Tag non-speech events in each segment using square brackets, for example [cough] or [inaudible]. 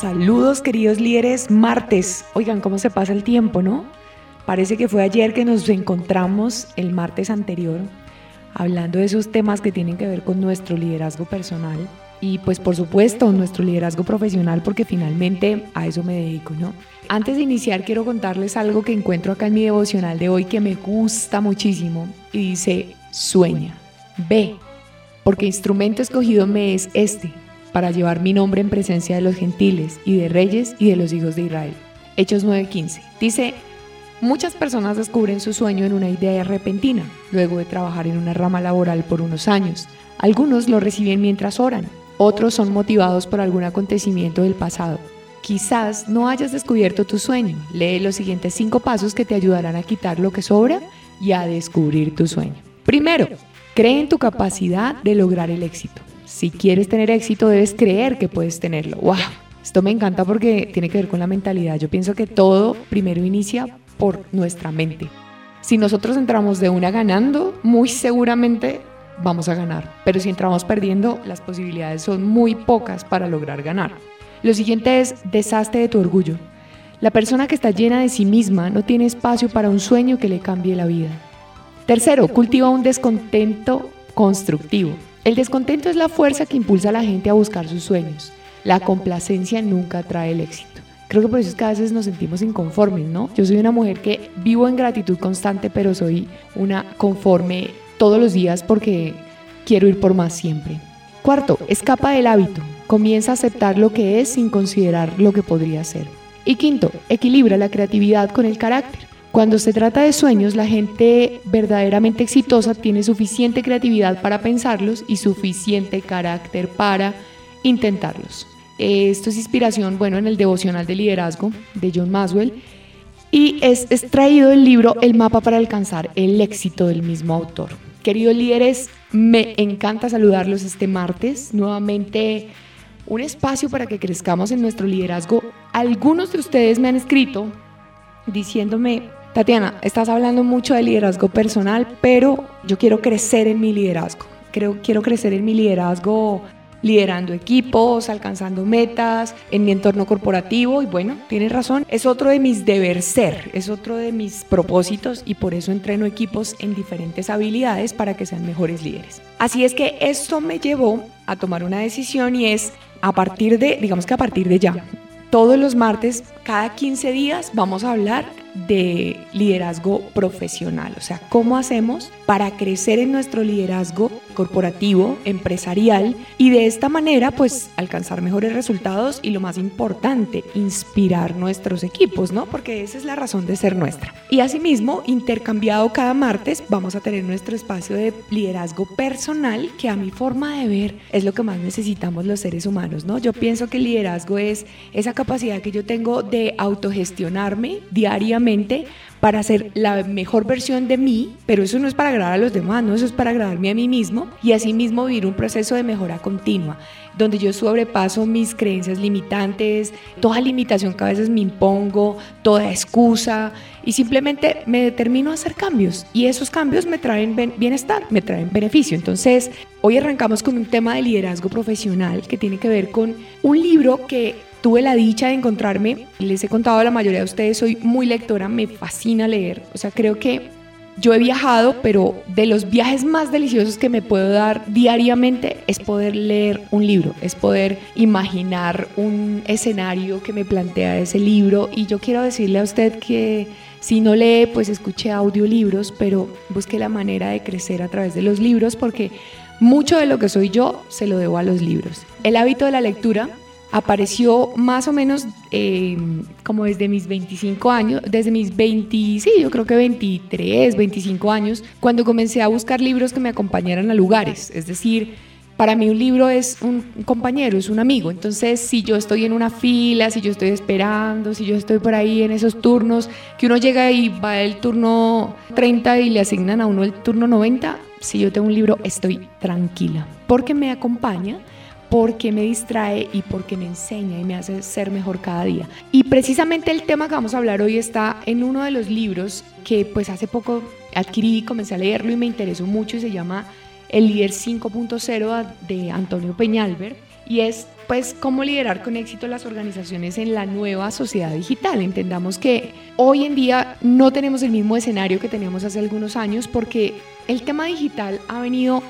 Saludos queridos líderes, martes. Oigan, ¿cómo se pasa el tiempo, no? Parece que fue ayer que nos encontramos el martes anterior hablando de esos temas que tienen que ver con nuestro liderazgo personal y pues por supuesto nuestro liderazgo profesional porque finalmente a eso me dedico, ¿no? Antes de iniciar quiero contarles algo que encuentro acá en mi devocional de hoy que me gusta muchísimo y dice, sueña, ve, porque instrumento escogido me es este para llevar mi nombre en presencia de los gentiles y de reyes y de los hijos de Israel. Hechos 9:15. Dice, muchas personas descubren su sueño en una idea repentina, luego de trabajar en una rama laboral por unos años. Algunos lo reciben mientras oran, otros son motivados por algún acontecimiento del pasado. Quizás no hayas descubierto tu sueño. Lee los siguientes cinco pasos que te ayudarán a quitar lo que sobra y a descubrir tu sueño. Primero, cree en tu capacidad de lograr el éxito. Si quieres tener éxito, debes creer que puedes tenerlo. ¡Wow! Esto me encanta porque tiene que ver con la mentalidad. Yo pienso que todo primero inicia por nuestra mente. Si nosotros entramos de una ganando, muy seguramente vamos a ganar. Pero si entramos perdiendo, las posibilidades son muy pocas para lograr ganar. Lo siguiente es deshazte de tu orgullo. La persona que está llena de sí misma no tiene espacio para un sueño que le cambie la vida. Tercero, cultiva un descontento constructivo. El descontento es la fuerza que impulsa a la gente a buscar sus sueños. La complacencia nunca trae el éxito. Creo que por eso es que a veces nos sentimos inconformes, ¿no? Yo soy una mujer que vivo en gratitud constante, pero soy una conforme todos los días porque quiero ir por más siempre. Cuarto, escapa del hábito. Comienza a aceptar lo que es sin considerar lo que podría ser. Y quinto, equilibra la creatividad con el carácter. Cuando se trata de sueños, la gente verdaderamente exitosa tiene suficiente creatividad para pensarlos y suficiente carácter para intentarlos. Esto es inspiración, bueno, en el devocional de liderazgo de John Maswell y es extraído del libro El mapa para alcanzar el éxito del mismo autor. Queridos líderes, me encanta saludarlos este martes. Nuevamente un espacio para que crezcamos en nuestro liderazgo. Algunos de ustedes me han escrito diciéndome, Tatiana, estás hablando mucho de liderazgo personal, pero yo quiero crecer en mi liderazgo. Creo, quiero crecer en mi liderazgo liderando equipos, alcanzando metas en mi entorno corporativo y bueno, tienes razón, es otro de mis deber ser, es otro de mis propósitos y por eso entreno equipos en diferentes habilidades para que sean mejores líderes. Así es que esto me llevó a tomar una decisión y es a partir de, digamos que a partir de ya, todos los martes, cada 15 días, vamos a hablar de liderazgo profesional, o sea, cómo hacemos para crecer en nuestro liderazgo corporativo, empresarial y de esta manera pues alcanzar mejores resultados y lo más importante, inspirar nuestros equipos, ¿no? Porque esa es la razón de ser nuestra. Y asimismo, intercambiado cada martes, vamos a tener nuestro espacio de liderazgo personal que a mi forma de ver es lo que más necesitamos los seres humanos, ¿no? Yo pienso que el liderazgo es esa capacidad que yo tengo de autogestionarme diariamente para ser la mejor versión de mí, pero eso no es para agradar a los demás, no, eso es para agradarme a mí mismo y asimismo vivir un proceso de mejora continua, donde yo sobrepaso mis creencias limitantes, toda limitación que a veces me impongo, toda excusa y simplemente me determino a hacer cambios y esos cambios me traen bienestar, me traen beneficio. Entonces, hoy arrancamos con un tema de liderazgo profesional que tiene que ver con un libro que tuve la dicha de encontrarme, les he contado a la mayoría de ustedes, soy muy lectora, me fascina leer, o sea, creo que yo he viajado, pero de los viajes más deliciosos que me puedo dar diariamente es poder leer un libro, es poder imaginar un escenario que me plantea ese libro y yo quiero decirle a usted que si no lee, pues escuche audiolibros, pero busque la manera de crecer a través de los libros porque mucho de lo que soy yo se lo debo a los libros. El hábito de la lectura apareció más o menos eh, como desde mis 25 años, desde mis 20, sí, yo creo que 23, 25 años, cuando comencé a buscar libros que me acompañaran a lugares. Es decir, para mí un libro es un compañero, es un amigo. Entonces, si yo estoy en una fila, si yo estoy esperando, si yo estoy por ahí en esos turnos, que uno llega y va el turno 30 y le asignan a uno el turno 90, si yo tengo un libro, estoy tranquila, porque me acompaña porque me distrae y porque me enseña y me hace ser mejor cada día. Y precisamente el tema que vamos a hablar hoy está en uno de los libros que pues hace poco adquirí, comencé a leerlo y me interesó mucho y se llama El líder 5.0 de Antonio Peñalver. y es pues cómo liderar con éxito las organizaciones en la nueva sociedad digital. Entendamos que hoy en día no tenemos el mismo escenario que teníamos hace algunos años porque el tema digital ha venido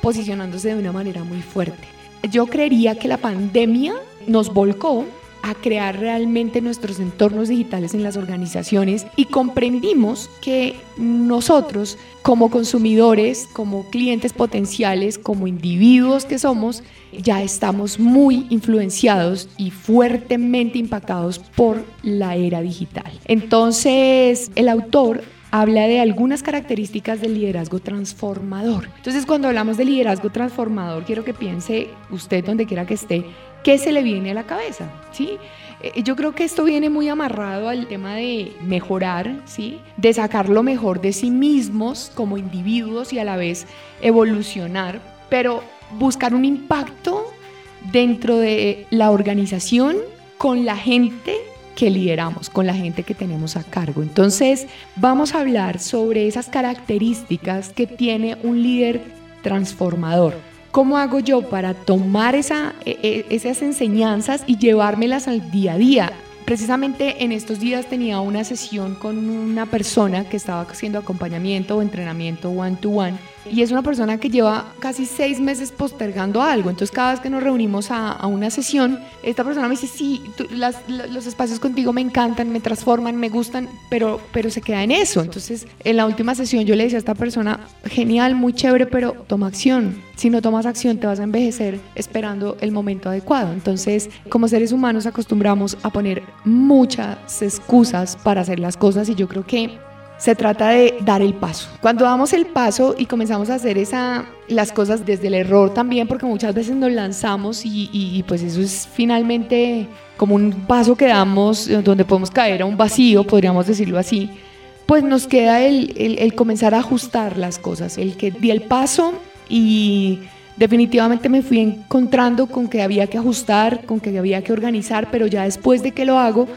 posicionándose de una manera muy fuerte. Yo creería que la pandemia nos volcó a crear realmente nuestros entornos digitales en las organizaciones y comprendimos que nosotros como consumidores, como clientes potenciales, como individuos que somos, ya estamos muy influenciados y fuertemente impactados por la era digital. Entonces, el autor habla de algunas características del liderazgo transformador. Entonces, cuando hablamos de liderazgo transformador, quiero que piense usted donde quiera que esté, ¿qué se le viene a la cabeza? ¿Sí? Eh, yo creo que esto viene muy amarrado al tema de mejorar, ¿sí? de sacar lo mejor de sí mismos como individuos y a la vez evolucionar, pero buscar un impacto dentro de la organización con la gente que lideramos, con la gente que tenemos a cargo. Entonces, vamos a hablar sobre esas características que tiene un líder transformador. ¿Cómo hago yo para tomar e, e, esas enseñanzas y llevármelas al día a día? Precisamente en estos días tenía una sesión con una persona que estaba haciendo acompañamiento o entrenamiento one to one y es una persona que lleva casi seis meses postergando algo. Entonces cada vez que nos reunimos a, una sesión, esta persona me dice, sí, los espacios contigo me encantan, me transforman, me gustan, pero, pero se queda en eso. Entonces en la última sesión yo le decía a esta persona, genial, muy chévere, pero toma acción. Si no tomas acción te vas a envejecer esperando el momento adecuado. Entonces como seres humanos acostumbramos a poner muchas excusas para hacer las cosas y yo creo que se trata de dar el paso. Cuando damos el paso y comenzamos a hacer esa, las cosas desde el error también, porque muchas veces nos lanzamos y, pues eso es finalmente como un paso que damos eh, donde podemos caer a un vacío, podríamos decirlo así, pues nos queda el, el comenzar a ajustar las cosas, el que di el paso y definitivamente me fui encontrando con que había que ajustar, con que había que organizar, pero ya después de que lo hago,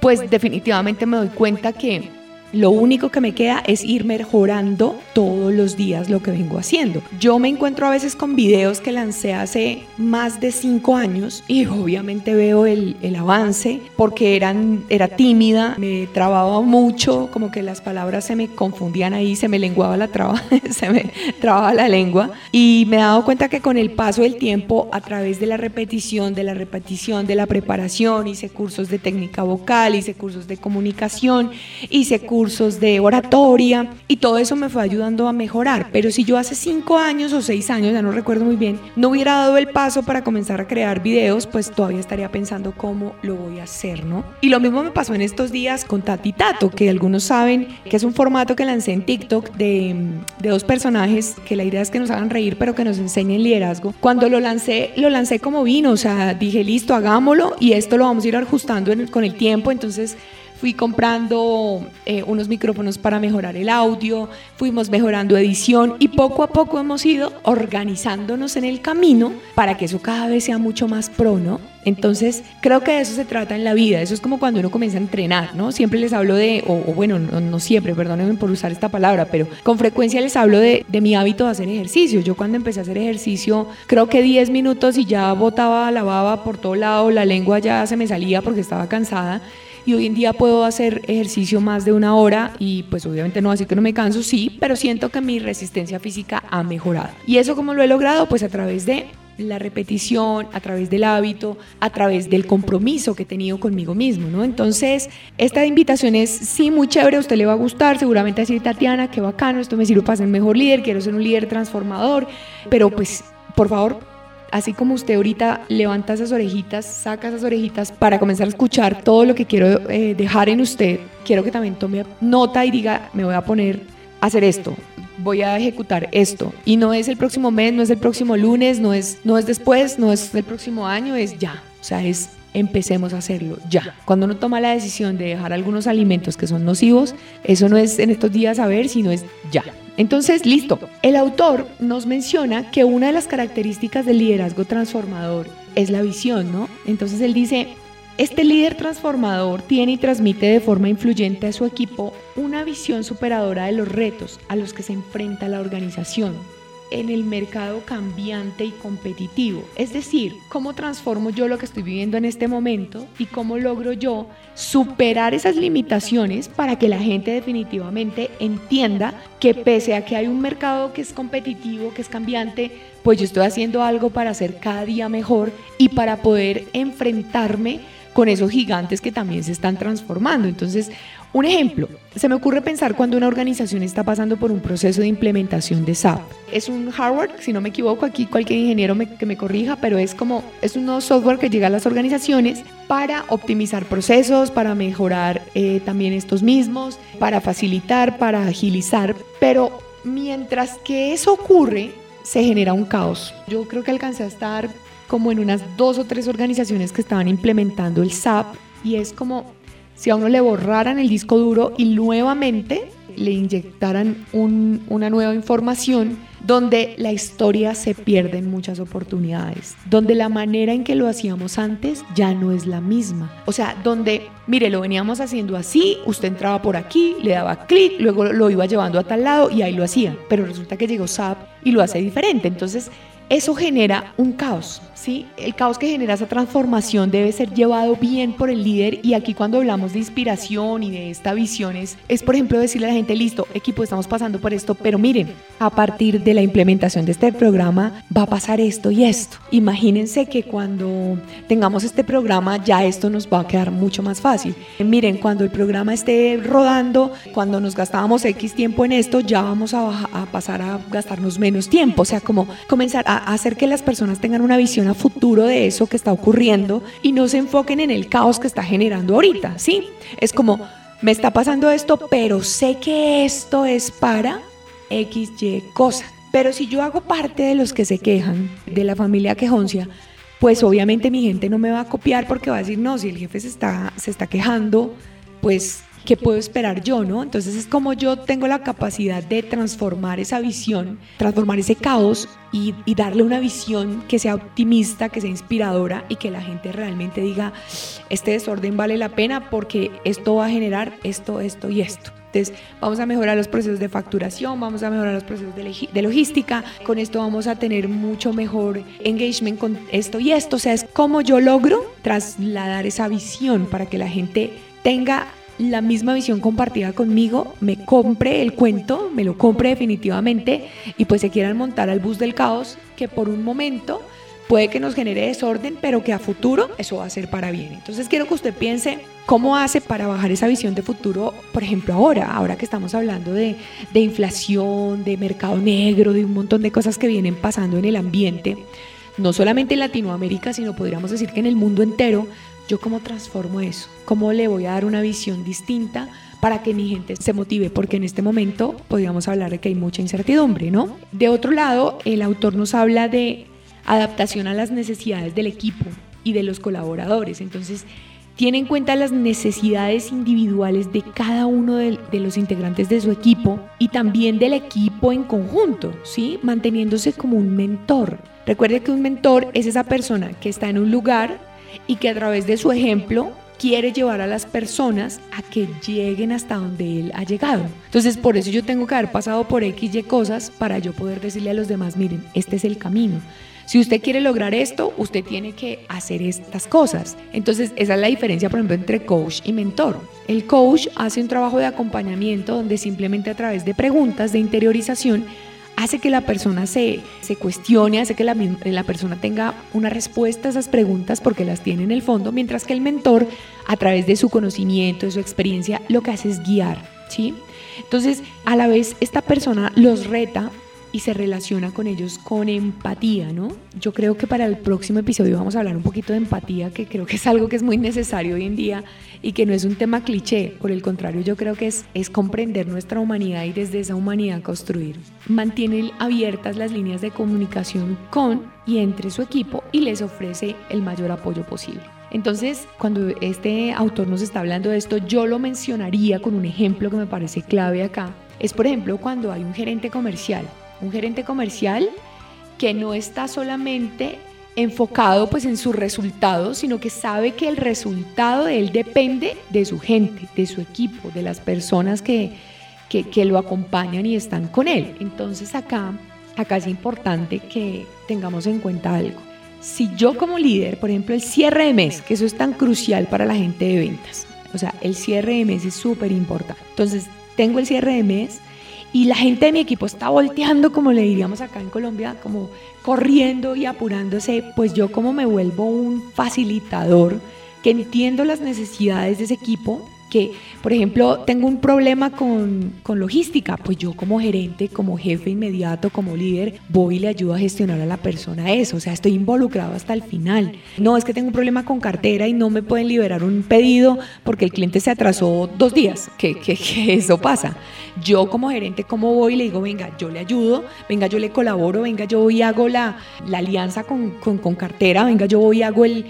pues definitivamente me doy cuenta que lo único que me queda es ir mejorando todos los días lo que vengo haciendo. Yo me encuentro a veces con videos que lancé hace más de cinco años y obviamente veo el, avance porque eran, era tímida, me trababa mucho, como que las palabras se me confundían ahí, se me lenguaba la traba, [laughs] se me trababa la lengua y me he dado cuenta que con el paso del tiempo, a través de la repetición, de la repetición, de la preparación, hice cursos de técnica vocal, hice cursos de comunicación, hice cursos cursos de oratoria y todo eso me fue ayudando a mejorar. Pero si yo hace cinco años o seis años, ya no recuerdo muy bien, no hubiera dado el paso para comenzar a crear videos, pues todavía estaría pensando cómo lo voy a hacer, ¿no? Y lo mismo me pasó en estos días con Tati Tato, que algunos saben que es un formato que lancé en TikTok de, de dos personajes que la idea es que nos hagan reír, pero que nos enseñen liderazgo. Cuando lo lancé, lo lancé como vino, o sea, dije, listo, hagámoslo y esto lo vamos a ir ajustando con el tiempo. Entonces, fui comprando eh, unos micrófonos para mejorar el audio, fuimos mejorando edición y poco a poco hemos ido organizándonos en el camino para que eso cada vez sea mucho más pro, ¿no? Entonces, creo que de eso se trata en la vida. Eso es como cuando uno comienza a entrenar, ¿no? Siempre les hablo de, o, bueno, no, siempre, perdónenme por usar esta palabra, pero con frecuencia les hablo de, de, mi hábito de hacer ejercicio. Yo cuando empecé a hacer ejercicio, creo que 10 minutos y ya botaba la baba por todo lado, la lengua ya se me salía porque estaba cansada y hoy en día puedo hacer ejercicio más de una hora y pues obviamente no así que no me canso, sí, pero siento que mi resistencia física ha mejorado. ¿Y eso cómo lo he logrado? Pues a través de la repetición, a través del hábito, a través del compromiso que he tenido conmigo mismo, ¿no? Entonces, esta invitación es, sí, muy chévere, a usted le va a gustar, seguramente decir, Tatiana, qué bacano, esto me sirve para ser mejor líder, quiero ser un líder transformador, pero pues, por favor, así como usted ahorita levanta esas orejitas, saca esas orejitas para comenzar a escuchar todo lo que quiero eh, dejar en usted, quiero que también tome nota y diga, me voy a poner a hacer esto, voy a ejecutar esto. Y no es el próximo mes, no es el próximo lunes, no es, no es después, no es el próximo año, es ya. O sea, es empecemos a hacerlo ya. Cuando uno toma la decisión de dejar algunos alimentos que son nocivos, eso no es en estos días a ver, sino es ya. Entonces, listo. El autor nos menciona que una de las características del liderazgo transformador es la visión, ¿no? Entonces él dice, este líder transformador tiene y transmite de forma influyente a su equipo una visión superadora de los retos a los que se enfrenta la organización. En el mercado cambiante y competitivo. Es decir, cómo transformo yo lo que estoy viviendo en este momento y cómo logro yo superar esas limitaciones para que la gente definitivamente entienda que pese a que hay un mercado que es competitivo, que es cambiante, pues yo estoy haciendo algo para ser cada día mejor y para poder enfrentarme con esos gigantes que también se están transformando. Entonces, un ejemplo, se me ocurre pensar cuando una organización está pasando por un proceso de implementación de SAP. Es un hardware, si no me equivoco, aquí cualquier ingeniero que me corrija, pero es como, es un software que llega a las organizaciones para optimizar procesos, para mejorar eh, también estos mismos, para facilitar, para agilizar, pero mientras que eso ocurre, se genera un caos. Yo creo que alcancé a estar como en unas dos o tres organizaciones que estaban implementando el SAP y es como si a uno le borraran el disco duro y nuevamente le inyectaran una nueva información donde la historia se pierde en muchas oportunidades, donde la manera en que lo hacíamos antes ya no es la misma. O sea, donde, mire, lo veníamos haciendo así, usted entraba por aquí, le daba clic, luego lo iba llevando a tal lado y ahí lo hacía, pero resulta que llegó SAP y lo hace diferente. Entonces, eso genera un caos, ¿sí? El caos que genera esa transformación debe ser llevado bien por el líder y aquí cuando hablamos de inspiración y de esta visión es, por ejemplo decirle a la gente, listo, equipo, estamos pasando por esto, pero miren, a partir de la implementación de este programa va a pasar esto y esto. Imagínense que cuando tengamos este programa ya esto nos va a quedar mucho más fácil. Miren, cuando el programa esté rodando, cuando nos gastábamos X tiempo en esto, ya vamos a, a pasar a gastarnos menos tiempo, o sea, como comenzar a hacer que las personas tengan una visión a futuro de eso que está ocurriendo y no se enfoquen en el caos que está generando ahorita, ¿sí? Es como, me está pasando esto, pero sé que esto es para X, Y cosa. Pero si yo hago parte de los que se quejan de la familia quejoncia, pues obviamente mi gente no me va a copiar porque va a decir, no, si el jefe se está, se está quejando, pues ¿qué puedo esperar yo, no? Entonces es como yo tengo la capacidad de transformar esa visión, transformar ese caos y, darle una visión que sea optimista, que sea inspiradora y que la gente realmente diga, este desorden vale la pena porque esto va a generar esto, esto y esto. Entonces, vamos a mejorar los procesos de facturación, vamos a mejorar los procesos de, logística, con esto vamos a tener mucho mejor engagement con esto y esto. O sea, es como yo logro trasladar esa visión para que la gente tenga la misma visión compartida conmigo, me compre el cuento, me lo compre definitivamente y pues se quieran montar al bus del caos que por un momento puede que nos genere desorden, pero que a futuro eso va a ser para bien. Entonces quiero que usted piense cómo hace para bajar esa visión de futuro, por ejemplo, ahora, ahora que estamos hablando de, de inflación, de mercado negro, de un montón de cosas que vienen pasando en el ambiente, no solamente en Latinoamérica, sino podríamos decir que en el mundo entero, yo cómo transformo eso, cómo le voy a dar una visión distinta para que mi gente se motive, porque en este momento podríamos hablar de que hay mucha incertidumbre, ¿no? De otro lado, el autor nos habla de adaptación a las necesidades del equipo y de los colaboradores, entonces tiene en cuenta las necesidades individuales de cada uno de, de, los integrantes de su equipo y también del equipo en conjunto, ¿sí? Manteniéndose como un mentor. Recuerde que un mentor es esa persona que está en un lugar y que a través de su ejemplo quiere llevar a las personas a que lleguen hasta donde él ha llegado. Entonces, por eso yo tengo que haber pasado por X y cosas para yo poder decirle a los demás, miren, este es el camino. Si usted quiere lograr esto, usted tiene que hacer estas cosas. Entonces, esa es la diferencia, por ejemplo, entre coach y mentor. El coach hace un trabajo de acompañamiento donde simplemente a través de preguntas de interiorización hace que la persona se, se cuestione, hace que la, la, persona tenga una respuesta a esas preguntas porque las tiene en el fondo, mientras que el mentor, a través de su conocimiento, de su experiencia, lo que hace es guiar, ¿sí? Entonces, a la vez, esta persona los reta y se relaciona con ellos con empatía, ¿no? Yo creo que para el próximo episodio vamos a hablar un poquito de empatía, que creo que es algo que es muy necesario hoy en día y que no es un tema cliché, por el contrario, yo creo que es, es comprender nuestra humanidad y desde esa humanidad construir. Mantiene abiertas las líneas de comunicación con y entre su equipo y les ofrece el mayor apoyo posible. Entonces, cuando este autor nos está hablando de esto, yo lo mencionaría con un ejemplo que me parece clave acá. Es, por ejemplo, cuando hay un gerente comercial un gerente comercial que no está solamente enfocado pues en sus resultados, sino que sabe que el resultado de él depende de su gente, de su equipo, de las personas que, que, lo acompañan y están con él. Entonces acá acá es importante que tengamos en cuenta algo. Si yo como líder, por ejemplo, el cierre de mes, que eso es tan crucial para la gente de ventas, o sea, el cierre de mes es súper importante. Entonces, tengo el cierre de mes y la gente de mi equipo está volteando, como le diríamos acá en Colombia, como corriendo y apurándose, pues yo como me vuelvo un facilitador que entiendo las necesidades de ese equipo, que, por ejemplo, tengo un problema con, con, logística, pues yo como gerente, como jefe inmediato, como líder, voy y le ayudo a gestionar a la persona eso, o sea, estoy involucrado hasta el final. No es que tengo un problema con cartera y no me pueden liberar un pedido porque el cliente se atrasó dos días, que, que, que eso pasa. Yo como gerente, ¿cómo voy le digo, venga, yo le ayudo, venga, yo le colaboro, venga, yo voy y hago la, la alianza con, con, con cartera, venga, yo voy y hago el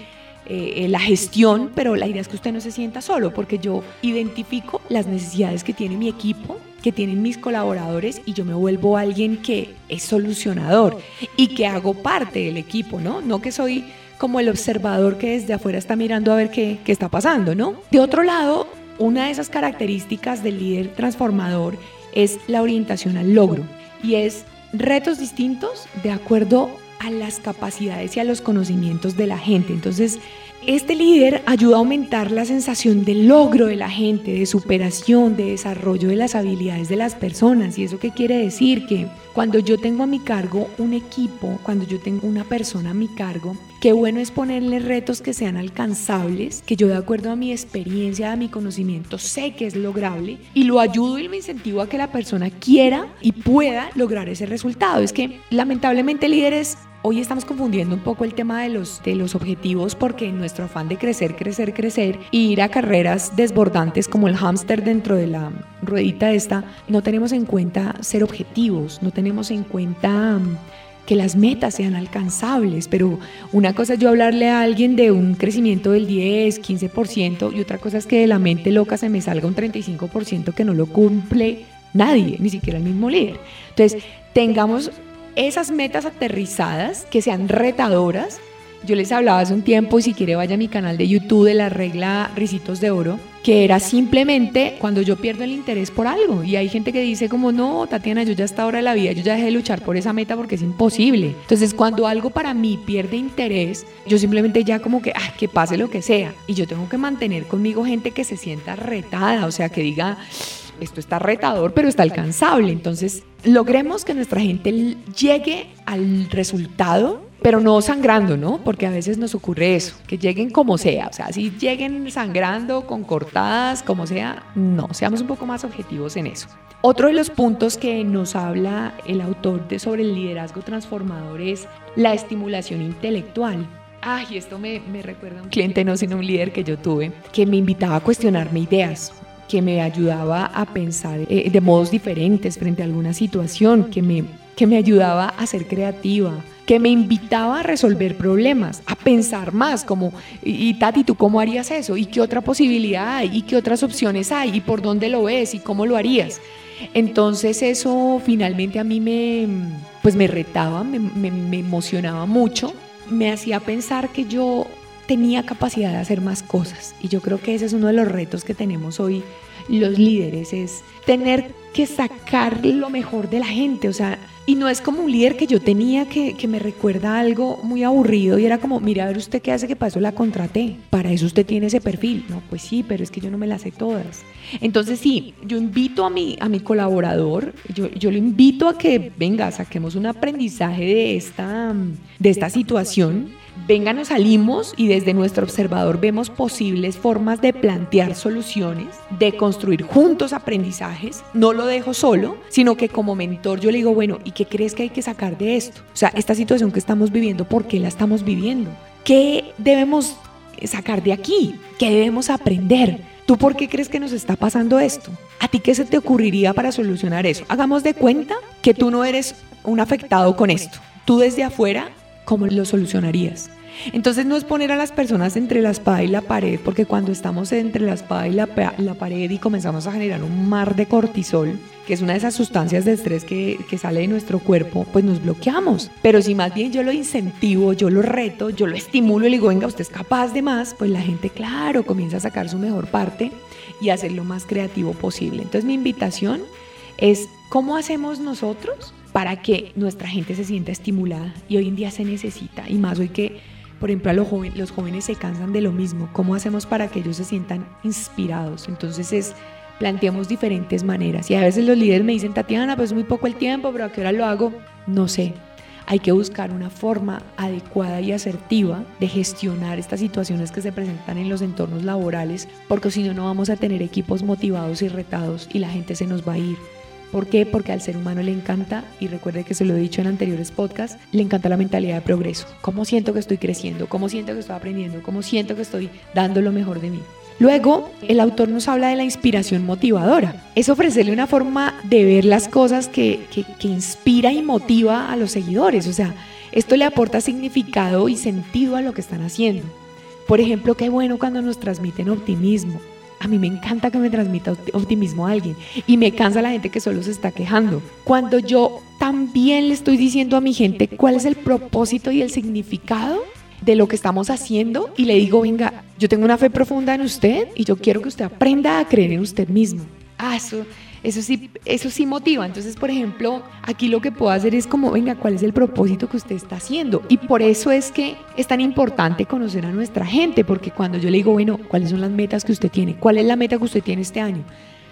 eh, eh, la gestión, pero la idea es que usted no se sienta solo, porque yo identifico las necesidades que tiene mi equipo, que tienen mis colaboradores y yo me vuelvo alguien que es solucionador y que hago parte del equipo, ¿no? No que soy como el observador que desde afuera está mirando a ver qué, qué está pasando, ¿no? De otro lado, una de esas características del líder transformador es la orientación al logro y es retos distintos de acuerdo a las capacidades y a los conocimientos de la gente. Entonces, este líder ayuda a aumentar la sensación de logro de la gente, de superación, de desarrollo de las habilidades de las personas. ¿Y eso qué quiere decir? Que cuando yo tengo a mi cargo un equipo, cuando yo tengo una persona a mi cargo, qué bueno es ponerle retos que sean alcanzables, que yo de acuerdo a mi experiencia, a mi conocimiento, sé que es lograble y lo ayudo y lo incentivo a que la persona quiera y pueda lograr ese resultado. Es que lamentablemente líderes Hoy estamos confundiendo un poco el tema de los, de los objetivos porque en nuestro afán de crecer, crecer, crecer e ir a carreras desbordantes como el hámster dentro de la ruedita esta, no tenemos en cuenta ser objetivos, no tenemos en cuenta mm, que las metas sean alcanzables, pero una cosa es yo hablarle a alguien de un crecimiento del 10, 15% y otra cosa es que de la mente loca se me salga un 35% que no lo cumple nadie, ni siquiera el mismo líder. Entonces, tengamos esas metas aterrizadas que sean retadoras. Yo les hablaba hace un tiempo, y si quiere vaya a mi canal de YouTube de la regla Ricitos de Oro, que era simplemente cuando yo pierdo el interés por algo. Y hay gente que dice como, no, Tatiana, yo ya hasta ahora de la vida, yo ya dejé de luchar por esa meta porque es imposible. Entonces, cuando algo para mí pierde interés, yo simplemente ya como que, ah, que pase lo que sea. Y yo tengo que mantener conmigo gente que se sienta retada, o sea, que diga esto está retador, pero está alcanzable. Entonces, logremos que nuestra gente llegue al resultado, pero no sangrando, ¿no? Porque a veces nos ocurre eso, que lleguen como sea, o sea, si lleguen sangrando, con cortadas, como sea, no, seamos un poco más objetivos en eso. Otro de los puntos que nos habla el autor de sobre el liderazgo transformador es la estimulación intelectual. Ay, esto me, me recuerda a un cliente, no sino un líder que yo tuve, que me invitaba a cuestionarme ideas que me ayudaba a pensar eh, de modos diferentes frente a alguna situación, que me, que me ayudaba a ser creativa, que me invitaba a resolver problemas, a pensar más, como, y, Tati, ¿tú cómo harías eso? ¿Y qué otra posibilidad hay? ¿Y qué otras opciones hay? ¿Y por dónde lo ves? ¿Y cómo lo harías? Entonces eso finalmente a mí me, pues me retaba, me, me emocionaba mucho, me hacía pensar que yo tenía capacidad de hacer más cosas. Y yo creo que ese es uno de los retos que tenemos hoy los líderes, es tener que sacar lo mejor de la gente. O sea, y no es como un líder que yo tenía que, que me recuerda algo muy aburrido y era como, mira, a ver usted qué hace que para eso la contraté. Para eso usted tiene ese perfil. No, pues sí, pero es que yo no me las sé todas. Entonces sí, yo invito a mi, a mi colaborador, yo, yo lo invito a que, venga, saquemos un aprendizaje de esta, de esta situación venga, nos salimos y desde nuestro observador vemos posibles formas de plantear soluciones, de construir juntos aprendizajes. No lo dejo solo, sino que como mentor yo le digo, bueno, ¿y qué crees que hay que sacar de esto? O sea, esta situación que estamos viviendo, ¿por qué la estamos viviendo? ¿Qué debemos sacar de aquí? ¿Qué debemos aprender? ¿Tú por qué crees que nos está pasando esto? ¿A ti qué se te ocurriría para solucionar eso? Hagamos de cuenta que tú no eres un afectado con esto. Tú desde afuera ¿cómo lo solucionarías? Entonces no es poner a las personas entre la espada y la pared, porque cuando estamos entre la espada y la, pared y comenzamos a generar un mar de cortisol, que es una de esas sustancias de estrés que, que, sale de nuestro cuerpo, pues nos bloqueamos. Pero si más bien yo lo incentivo, yo lo reto, yo lo estimulo y le digo, venga, usted es capaz de más, pues la gente, claro, comienza a sacar su mejor parte y hacer lo más creativo posible. Entonces mi invitación es, ¿cómo hacemos nosotros? Para que nuestra gente se sienta estimulada. Y hoy en día se necesita, y más hoy que, por ejemplo, a los, jóvenes, los jóvenes se cansan de lo mismo. ¿Cómo hacemos para que ellos se sientan inspirados? Entonces es planteamos diferentes maneras. Y a veces los líderes me dicen, Tatiana, pues es muy poco el tiempo, pero ¿a qué hora lo hago? No sé. Hay que buscar una forma adecuada y asertiva de gestionar estas situaciones que se presentan en los entornos laborales, porque si no, no vamos a tener equipos motivados y retados y la gente se nos va a ir. ¿Por qué? Porque al ser humano le encanta, y recuerde que se lo he dicho en anteriores podcasts, le encanta la mentalidad de progreso. ¿Cómo siento que estoy creciendo? ¿Cómo siento que estoy aprendiendo? ¿Cómo siento que estoy dando lo mejor de mí? Luego, el autor nos habla de la inspiración motivadora. Es ofrecerle una forma de ver las cosas que, inspira y motiva a los seguidores. O sea, esto le aporta significado y sentido a lo que están haciendo. Por ejemplo, qué bueno cuando nos transmiten optimismo. A mí me encanta que me transmita optimismo a alguien y me cansa la gente que solo se está quejando. Cuando yo también le estoy diciendo a mi gente cuál es el propósito y el significado de lo que estamos haciendo y le digo, venga, yo tengo una fe profunda en usted y yo quiero que usted aprenda a creer en usted mismo. Ah, eso, eso sí, eso sí motiva. Entonces, por ejemplo, aquí lo que puedo hacer es como, venga, ¿cuál es el propósito que usted está haciendo? Y por eso es que es tan importante conocer a nuestra gente, porque cuando yo le digo, bueno, ¿cuáles son las metas que usted tiene? ¿Cuál es la meta que usted tiene este año?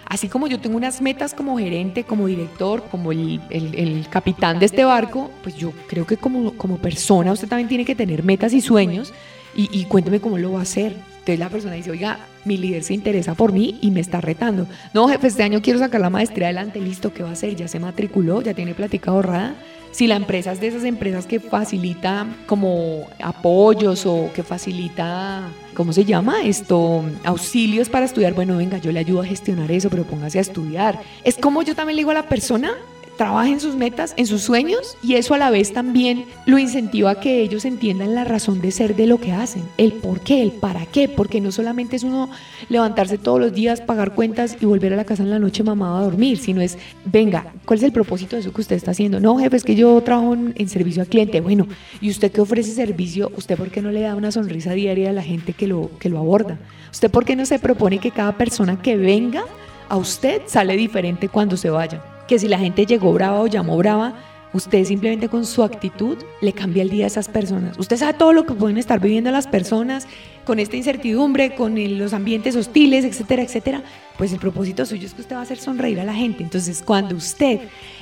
Así como yo tengo unas metas como gerente, como director, como el, capitán de este barco, pues yo creo que como, como persona usted también tiene que tener metas y sueños y, y cuénteme cómo lo va a hacer. Entonces la persona dice, oiga, mi líder se interesa por mí y me está retando. No, jefe, este año quiero sacar la maestría adelante, listo, ¿qué va a hacer? Ya se matriculó, ya tiene plática ahorrada si la empresa es de esas empresas que facilita como apoyos o que facilita, ¿cómo se llama? Esto, auxilios para estudiar, bueno, venga, yo le ayudo a gestionar eso, pero póngase a estudiar. Es como yo también le digo a la persona, trabaje en sus metas, en sus sueños y eso a la vez también lo incentiva a que ellos entiendan la razón de ser de lo que hacen, el por qué, el para qué, porque no solamente es uno levantarse todos los días, pagar cuentas y volver a la casa en la noche mamado a dormir, sino es, venga, ¿cuál es el propósito de eso que usted está haciendo? No, jefe, es que yo trabajo en, servicio al cliente. Bueno, ¿y usted qué ofrece servicio? ¿Usted por qué no le da una sonrisa diaria a la gente que lo, que lo aborda? ¿Usted por qué no se propone que cada persona que venga a usted sale diferente cuando se vaya? Que si la gente llegó brava o llamó brava, usted simplemente con su actitud le cambia el día a esas personas. Usted sabe todo lo que pueden estar viviendo las personas con esta incertidumbre, con los ambientes hostiles, etcétera, etcétera. Pues el propósito suyo es que usted va a hacer sonreír a la gente. Entonces, cuando usted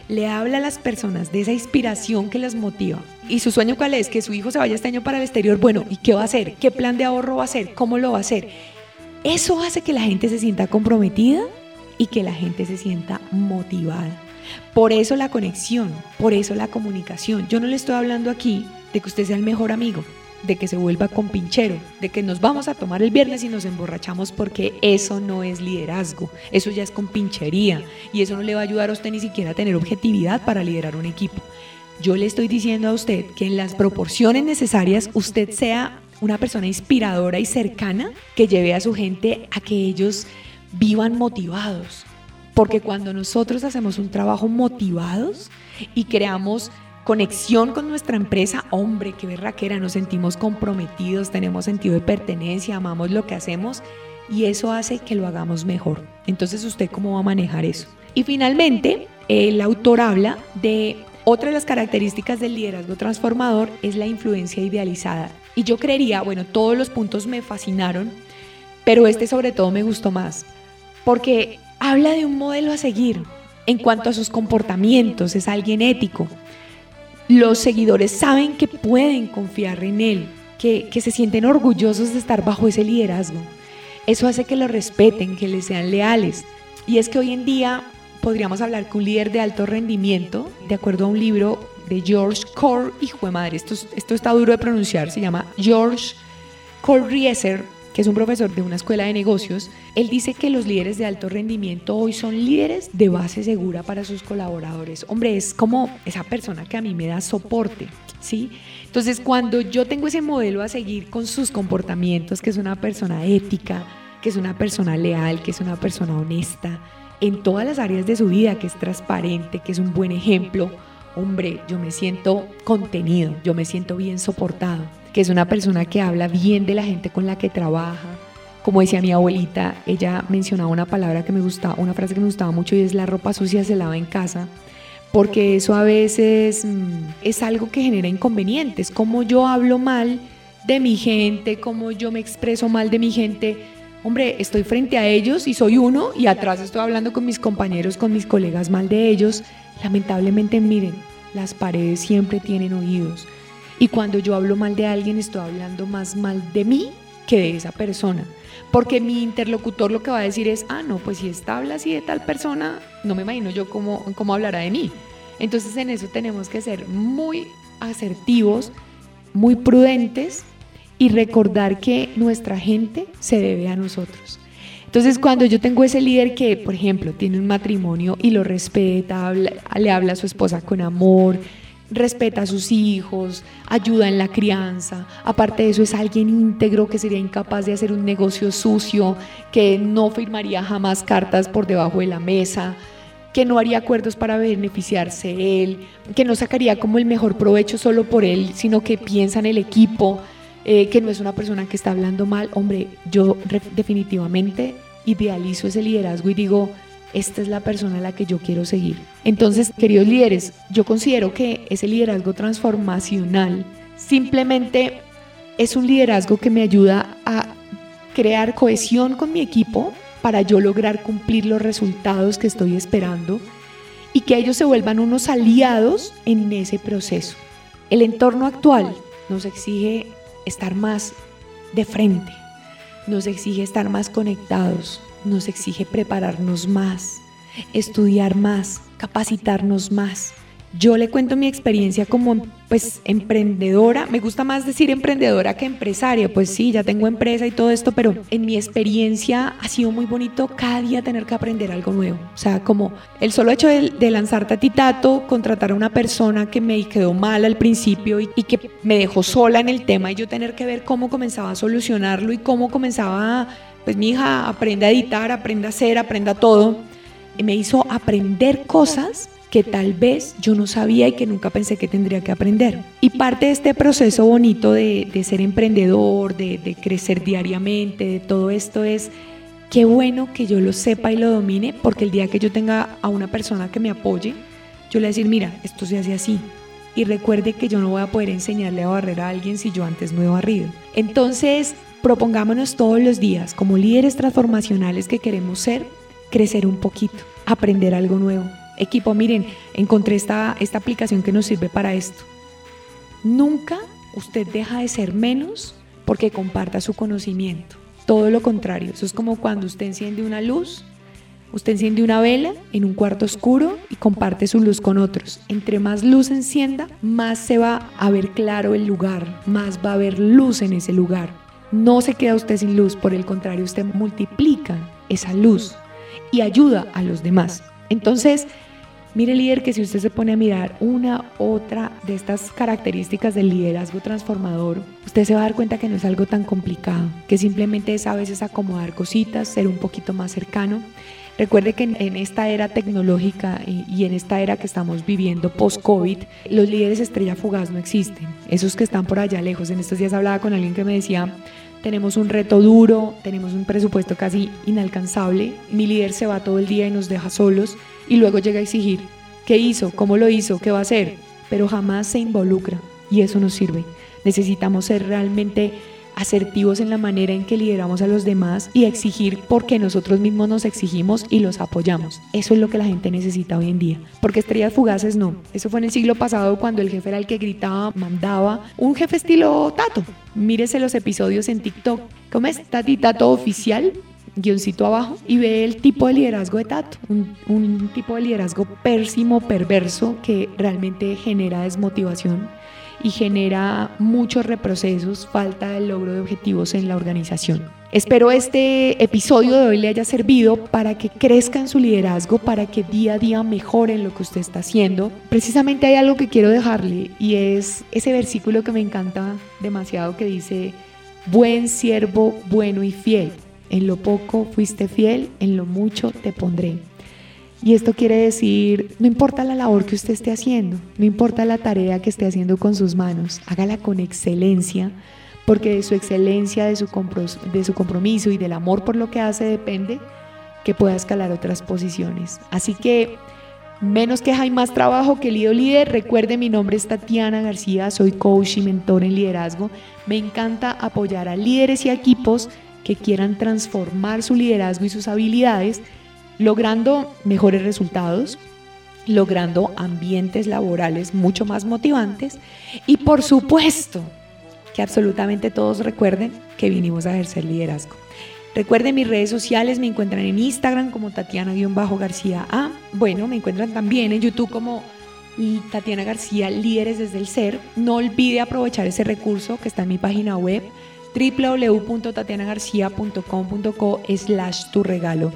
le habla a las personas de esa inspiración que las motiva y su sueño cuál es, que su hijo se vaya este año para el exterior, bueno, ¿y qué va a hacer? ¿Qué plan de ahorro va a hacer? ¿Cómo lo va a hacer? Eso hace que la gente se sienta comprometida y que la gente se sienta motivada. Por eso la conexión, por eso la comunicación. Yo no le estoy hablando aquí de que usted sea el mejor amigo, de que se vuelva con pinchero, de que nos vamos a tomar el viernes y nos emborrachamos porque eso no es liderazgo, eso ya es con pinchería y eso no le va a ayudar a usted ni siquiera a tener objetividad para liderar un equipo. Yo le estoy diciendo a usted que en las proporciones necesarias usted sea una persona inspiradora y cercana que lleve a su gente a que ellos vivan motivados. Porque cuando nosotros hacemos un trabajo motivados y creamos conexión con nuestra empresa, hombre, qué berraquera, nos sentimos comprometidos, tenemos sentido de pertenencia, amamos lo que hacemos y eso hace que lo hagamos mejor. Entonces, ¿usted cómo va a manejar eso? Y finalmente, el autor habla de otra de las características del liderazgo transformador es la influencia idealizada. Y yo creería, bueno, todos los puntos me fascinaron, pero este sobre todo me gustó más porque habla de un modelo a seguir en cuanto a sus comportamientos, es alguien ético. Los seguidores saben que pueden confiar en él, que, se sienten orgullosos de estar bajo ese liderazgo. Eso hace que lo respeten, que le sean leales. Y es que hoy en día podríamos hablar que un líder de alto rendimiento, de acuerdo a un libro de George Cor, hijo de madre, esto, esto está duro de pronunciar, se llama George Corrieser, que es un profesor de una escuela de negocios, él dice que los líderes de alto rendimiento hoy son líderes de base segura para sus colaboradores. Hombre, es como esa persona que a mí me da soporte, ¿sí? Entonces, cuando yo tengo ese modelo a seguir con sus comportamientos, que es una persona ética, que es una persona leal, que es una persona honesta, en todas las áreas de su vida, que es transparente, que es un buen ejemplo, hombre, yo me siento contenido, yo me siento bien soportado que es una persona que habla bien de la gente con la que trabaja. Como decía mi abuelita, ella mencionaba una palabra que me gustaba, una frase que me gustaba mucho y es la ropa sucia se lava en casa, porque eso a veces mm, es algo que genera inconvenientes, como yo hablo mal de mi gente, como yo me expreso mal de mi gente. Hombre, estoy frente a ellos y soy uno y atrás estoy hablando con mis compañeros, con mis colegas mal de ellos. Lamentablemente, miren, las paredes siempre tienen oídos. Y cuando yo hablo mal de alguien, estoy hablando más mal de mí que de esa persona. Porque mi interlocutor lo que va a decir es, ah, no, pues si esta habla así de tal persona, no me imagino yo cómo, cómo hablará de mí. Entonces en eso tenemos que ser muy asertivos, muy prudentes y recordar que nuestra gente se debe a nosotros. Entonces, cuando yo tengo ese líder que, por ejemplo, tiene un matrimonio y lo respeta, le habla a su esposa con amor, respeta a sus hijos, ayuda en la crianza, aparte de eso es alguien íntegro que sería incapaz de hacer un negocio sucio, que no firmaría jamás cartas por debajo de la mesa, que no haría acuerdos para beneficiarse él, que no sacaría como el mejor provecho solo por él, sino que piensa en el equipo, eh, que no es una persona que está hablando mal. Hombre, yo definitivamente idealizo ese liderazgo y digo, esta es la persona a la que yo quiero seguir. Entonces, queridos líderes, yo considero que ese liderazgo transformacional simplemente es un liderazgo que me ayuda a crear cohesión con mi equipo, para yo lograr cumplir los resultados que estoy esperando y que ellos se vuelvan unos aliados en ese proceso. El entorno actual nos exige estar más de frente, nos exige estar más conectados, nos exige prepararnos más, estudiar más, capacitarnos más. Yo le cuento mi experiencia como pues emprendedora, me gusta más decir emprendedora que empresaria, pues sí, ya tengo empresa y todo esto, pero en mi experiencia ha sido muy bonito cada día tener que aprender algo nuevo. O sea, como el solo hecho de, lanzar Tatitato, contratar a una persona que me quedó mal al principio y, y que me dejó sola en el tema y yo tener que ver cómo comenzaba a solucionarlo y cómo comenzaba, pues mi hija aprende a editar, aprende a hacer, aprenda todo. Y me hizo aprender cosas que tal vez yo no sabía y que nunca pensé que tendría que aprender. Y parte de este proceso bonito de, ser emprendedor, de, de crecer diariamente, de todo esto es qué bueno que yo lo sepa y lo domine, porque el día que yo tenga a una persona que me apoye, yo le voy a decir, mira, esto se hace así. Y recuerde que yo no voy a poder enseñarle a barrer a alguien si yo antes no he barrido. Entonces, propongámonos todos los días, como líderes transformacionales que queremos ser, crecer un poquito, aprender algo nuevo, Equipo, miren, encontré esta, esta aplicación que nos sirve para esto. Nunca usted deja de ser menos porque comparta su conocimiento. Todo lo contrario, eso es como cuando usted enciende una luz, usted enciende una vela en un cuarto oscuro y comparte su luz con otros. Entre más luz encienda, más se va a ver claro el lugar, más va a haber luz en ese lugar. No se queda usted sin luz, por el contrario, usted multiplica esa luz y ayuda a los demás. Entonces, Mire líder que si usted se pone a mirar una otra de estas características del liderazgo transformador, usted se va a dar cuenta que no es algo tan complicado, que simplemente es a veces acomodar cositas, ser un poquito más cercano. Recuerde que en esta era tecnológica y en esta era que estamos viviendo post-COVID, los líderes estrella fugaz no existen. Esos que están por allá lejos. En estos días hablaba con alguien que me decía, tenemos un reto duro, tenemos un presupuesto casi inalcanzable, mi líder se va todo el día y nos deja solos y luego llega a exigir qué hizo, cómo lo hizo, qué va a hacer, pero jamás se involucra y eso nos sirve. Necesitamos ser realmente asertivos en la manera en que lideramos a los demás y exigir porque nosotros mismos nos exigimos y los apoyamos. Eso es lo que la gente necesita hoy en día. Porque estrellas fugaces no. Eso fue en el siglo pasado cuando el jefe era el que gritaba, mandaba. Un jefe estilo Tato. Mírese los episodios en TikTok. ¿Cómo es? Tati Tato oficial guioncito abajo y ve el tipo de liderazgo de Tato, un, tipo de liderazgo pésimo, perverso, que realmente genera desmotivación y genera muchos reprocesos, falta de logro de objetivos en la organización. Espero este episodio de hoy le haya servido para que crezca en su liderazgo, para que día a día mejoren lo que usted está haciendo. Precisamente hay algo que quiero dejarle y es ese versículo que me encanta demasiado que dice, buen siervo, bueno y fiel. En lo poco fuiste fiel, en lo mucho te pondré. Y esto quiere decir, no importa la labor que usted esté haciendo, no importa la tarea que esté haciendo con sus manos, hágala con excelencia, porque de su excelencia, de su, compromiso y del amor por lo que hace depende que pueda escalar otras posiciones. Así que Menos queja y más trabajo, querido líder. Recuerde, mi nombre es Tatiana García, soy coach y mentor en liderazgo. Me encanta apoyar a líderes y equipos que quieran transformar su liderazgo y sus habilidades, logrando mejores resultados, logrando ambientes laborales mucho más motivantes y por supuesto que absolutamente todos recuerden que vinimos a ejercer liderazgo. Recuerden mis redes sociales, me encuentran en Instagram como Tatiana-García A. Bueno, me encuentran también en YouTube como Tatiana García Líderes desde el Ser. No olvide aprovechar ese recurso que está en mi página web www.tatianagarcia.com.co slash tu regalo.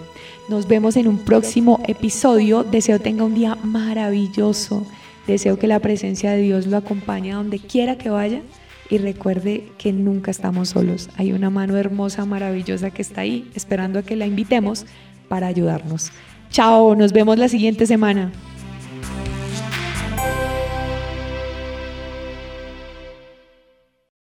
Nos vemos en un próximo episodio. Deseo tenga un día maravilloso. Deseo que la presencia de Dios lo acompañe a donde quiera que vaya y recuerde que nunca estamos solos. Hay una mano hermosa, maravillosa que está ahí esperando a que la invitemos para ayudarnos. Chao, nos vemos la siguiente semana.